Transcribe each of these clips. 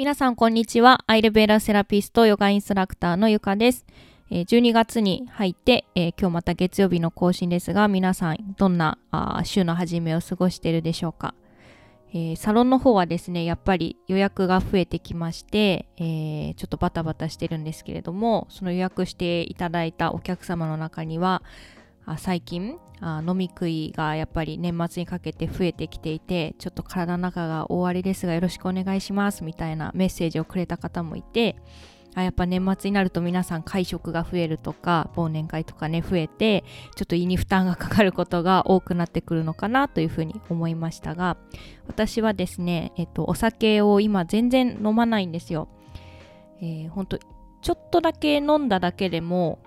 皆さんこんにちは。アイルベーラセラピストヨガインストラクターのゆかです。12月に入って、え今日また月曜日の更新ですが、皆さんどんな週の初めを過ごしているでしょうか、えサロンの方はですね、やっぱり予約が増えてきまして、えちょっとバタバタしてるんですけれども、その予約していただいたお客様の中には、最近あ飲み食いがやっぱり年末にかけて増えてきていてちょっと体の中が大荒れですがよろしくお願いしますみたいなメッセージをくれた方もいてあやっぱ年末になると皆さん会食が増えるとか忘年会とかね増えてちょっと胃に負担がかかることが多くなってくるのかなというふうに思いましたが私はですね、えっと、お酒を今全然飲まないんですよ。えー、ほんとちょっとだけ飲んだだけでも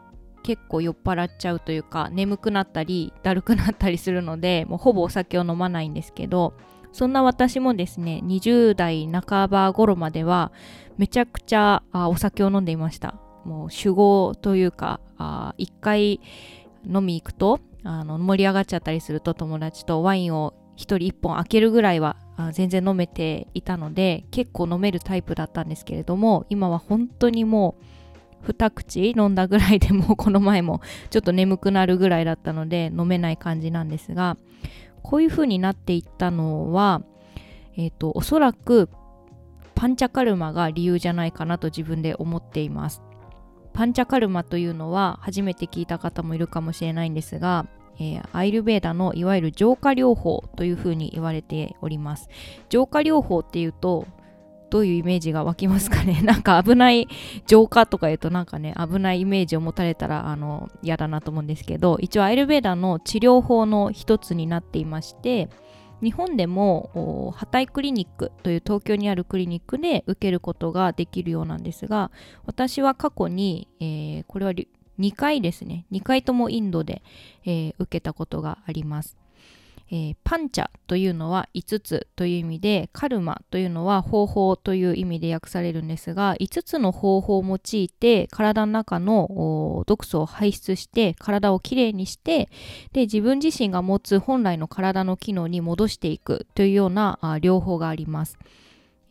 結構酔っ払っちゃうというか眠くなったりだるくなったりするのでもうほぼお酒を飲まないんですけどそんな私もですね20代半ば頃まではめちゃくちゃあお酒を飲んでいました。もう酒豪というかあ一回飲み行くとあの盛り上がっちゃったりすると友達とワインを一人一本開けるぐらいは全然飲めていたので結構飲めるタイプだったんですけれども今は本当にもう2口飲んだぐらいでもこの前もちょっと眠くなるぐらいだったので飲めない感じなんですがこういう風になっていったのはえっ、とおそらくパンチャカルマが理由じゃないかなと自分で思っています。パンチャカルマというのは初めて聞いた方もいるかもしれないんですが、えーアイルベーダのいわゆる浄化療法というふうに言われております。浄化療法っていうとどういうイメージが湧きますかね？なんか危ない浄化とか言うとなんかね危ないイメージを持たれたらあの嫌だなと思うんですけど一応アイルベーダの治療法の一つになっていまして日本でもハタイクリニックという東京にあるクリニックで受けることができるようなんですが私は過去に、えーこれは2回ですね。2回ともインドで、えー受けたことがあります、えーパンチャというのは5つという意味でカルマというのは方法という意味で訳されるんですが5つの方法を用いて体の中の毒素を排出して体をきれいにしてで自分自身が持つ本来の体の機能に戻していくというようなあ療法があります。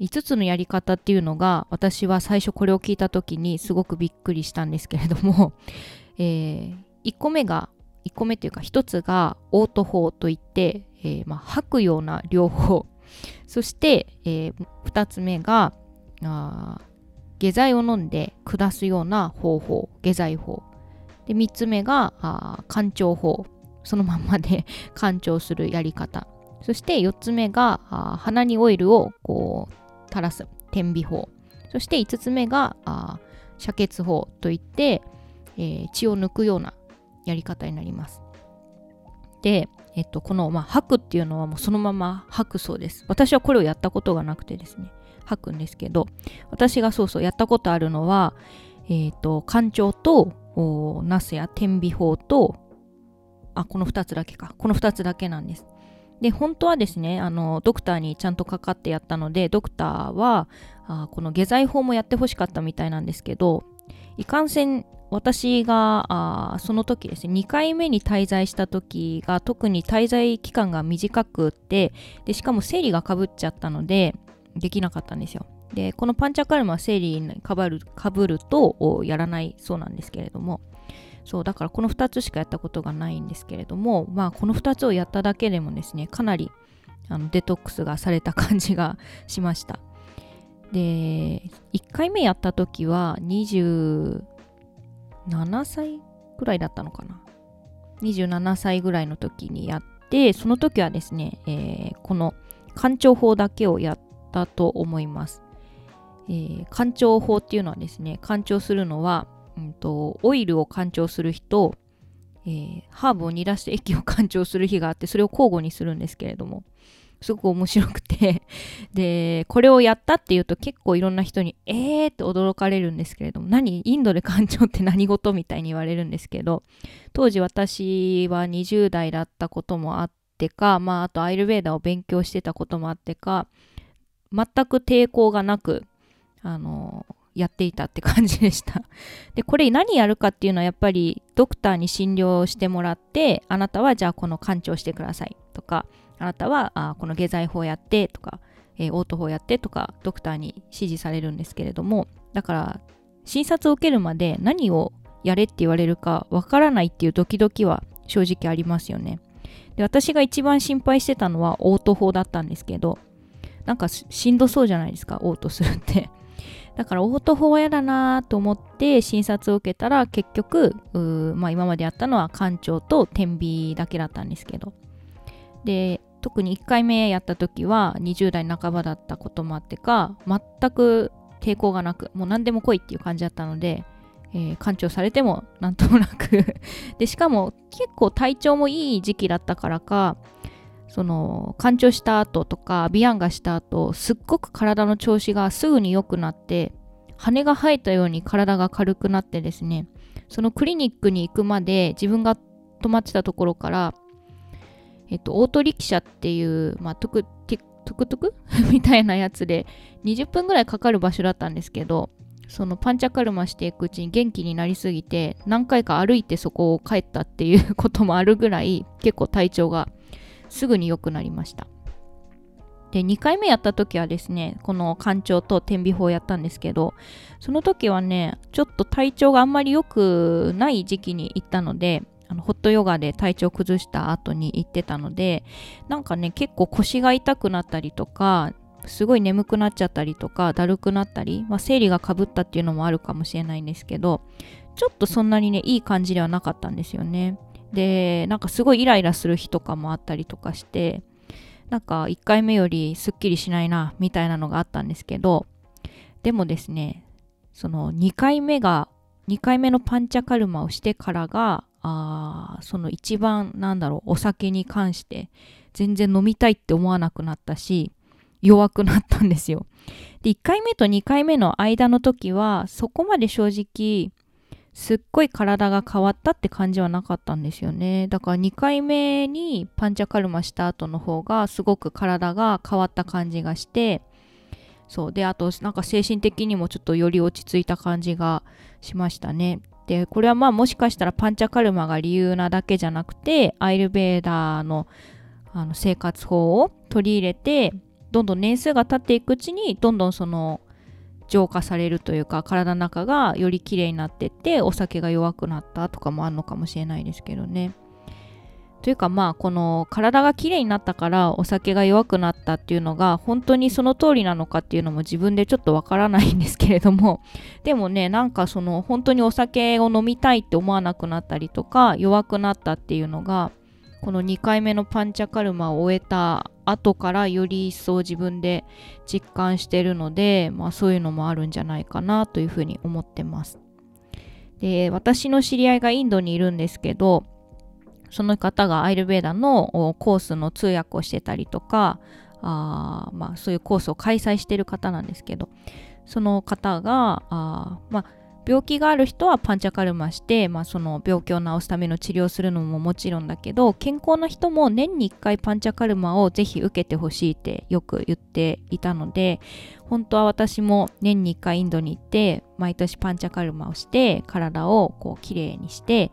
5つのやり方っていうのが私は最初これを聞いた時にすごくびっくりしたんですけれども、え1個目が1個目というか1つがオート法といって、えーまあ、吐くような療法 そして、え2つ目があ下剤を飲んで下すような方法。下剤法。で3つ目があ干潮法。そのままで 干潮するやり方。そして4つ目が鼻にオイルをこう垂らす。点鼻法。そして5つ目があ遮血法といって、えー血を抜くようなやり方になります。で、えっと、この、まあ、吐くっていうのはもうそのまま吐くそうです。私はこれをやったことがなくてですね。吐くんですけど私がそうそうやったことあるのはえっ、と干潮とおナスや天鼻法とあこの2つだけか。この2つだけなんです。で本当はですねあのドクターにちゃんとかかってやったのでドクターはあこの下剤法もやってほしかったみたいなんですけどいかんせん私があその時ですね2回目に滞在した時が特に滞在期間が短くってでしかも生理がかぶっちゃったのでできなかったんですよ。でこのパンチャカルマは生理にかぶるかぶるとやらないそうなんですけれども。そうだからこの2つしかやったことがないんですけれどもまあこの2つをやっただけでもですねかなりあのデトックスがされた感じが しました。で1回目やった時は27歳ぐらいだったのかな。27歳ぐらいの時にやってその時はですね、えーこの干潮法だけをやったと思います、えー法っていうのはですね干潮するのは、うん、とオイルを干潮する日と、えーハーブを煮出して液を干潮する日があってそれを交互にするんですけれども。すごく面白くて でこれをやったっていうと結構いろんな人にえーって驚かれるんですけれども何インドで干潮って何事みたいに言われるんですけど当時私は20代だったこともあってかまああとアイルベーダーを勉強してたこともあってか全く抵抗がなくあのやっていたって感じでした。で、これ何やるかっていうのはやっぱりドクターに診療してもらって、あなたはじゃあこの完治をしてくださいとか、あなたはあこの下剤法やってとか、えー、オート法やってとかドクターに指示されるんですけれどもだから診察を受けるまで何をやれって言われるかわからないっていうドキドキは正直ありますよね。で私が一番心配してたのはオート法だったんですけどなんかしんどそうじゃないですかオートするって。だからオート法は嫌だなと思って診察を受けたら結局まあ、今までやったのは館長と天秤だけだったんですけど。で特に1回目やった時は20代半ばだったこともあってか全く抵抗がなくもう何でも来いっていう感じだったので、えー、館長されてもなんともなく。でしかも結構体調もいい時期だったからかその干潮した後とかビアンがした後すっごく体の調子がすぐに良くなって羽が生えたように体が軽くなってですねそのクリニックに行くまで自分が泊まってたところからえっとオートリキシャっていうまあトクトゥクトゥク？みたいなやつで20分ぐらいかかる場所だったんですけどそのパンチャカルマしていくうちに元気になりすぎて何回か歩いてそこを帰ったっていう こともあるぐらい結構体調がすぐに良くなりました。で2回目やった時はですねこの干潮と天秤法やったんですけどその時はねちょっと体調があんまり良くない時期に行ったのであのホットヨガで体調崩した後に行ってたのでなんかね結構腰が痛くなったりとかすごい眠くなっちゃったりとかだるくなったり、まあ、生理がかぶったっていうのもあるかもしれないんですけどちょっとそんなにねいい感じではなかったんですよね。でなんかすごいイライラする日とかもあったりとかしてなんか1回目よりすっきりしないなみたいなのがあったんですけどでもですねその2回目が2回目のパンチャカルマをしてからがあその一番なんだろうお酒に関して全然飲みたいって思わなくなったし弱くなったんですよ。で1回目と2回目の間の時はそこまで正直すっごい体が変わったって感じはなかったんですよね。だから2回目にパンチャカルマした後の方がすごく体が変わった感じがしてそう。であとなんか精神的にもちょっとより落ち着いた感じがしましたね。でこれはまあもしかしたらパンチャカルマが理由なだけじゃなくてアイルベーダーのあの生活法を取り入れてどんどん年数が経っていくうちにどんどんその浄化されるというか体の中がより綺麗になってってお酒が弱くなったとかもあるのかもしれないですけどね。というかまあこの体が綺麗になったからお酒が弱くなったっていうのが本当にその通りなのかっていうのも自分でちょっとわからないんですけれども でもねなんかその本当にお酒を飲みたいって思わなくなったりとか弱くなったっていうのがこの2回目のパンチャカルマを終えた後からより一層自分で実感してるので、まあ、そういうのもあるんじゃないかなというふうに思ってます。で私の知り合いがインドにいるんですけどその方がアイルベーダのコースの通訳をしてたりとかあまあそういうコースを開催してる方なんですけどその方があまあ病気がある人はパンチャカルマして、まあ、その病気を治すための治療をするのももちろんだけど健康な人も年に1回パンチャカルマをぜひ受けてほしいってよく言っていたので本当は私も年に1回インドに行って毎年パンチャカルマをして体をこうきれいにして、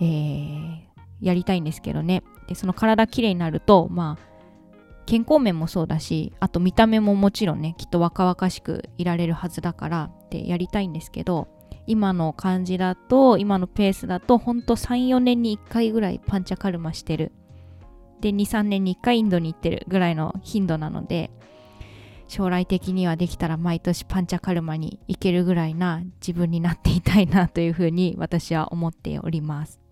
えー、やりたいんですけどねでその体きれいになるとまあ健康面もそうだしあと見た目ももちろんねきっと若々しくいられるはずだからってやりたいんですけど今の感じだと今のペースだとほんと34年に1回ぐらいパンチャカルマしてるで23年に1回インドに行ってるぐらいの頻度なので将来的にはできたら毎年パンチャカルマに行けるぐらいな自分になっていたいなというふうに私は思っております。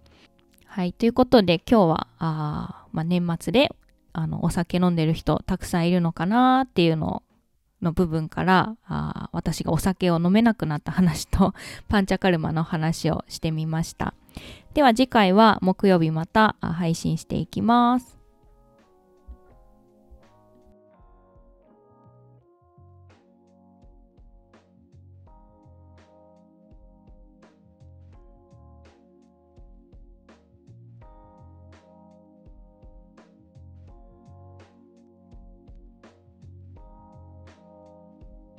はい。ということで今日はあ、まあ、年末であのお酒飲んでる人たくさんいるのかなっていうのの部分からあ私がお酒を飲めなくなった話と パンチャカルマの話をしてみましたでは次回は木曜日また配信していきます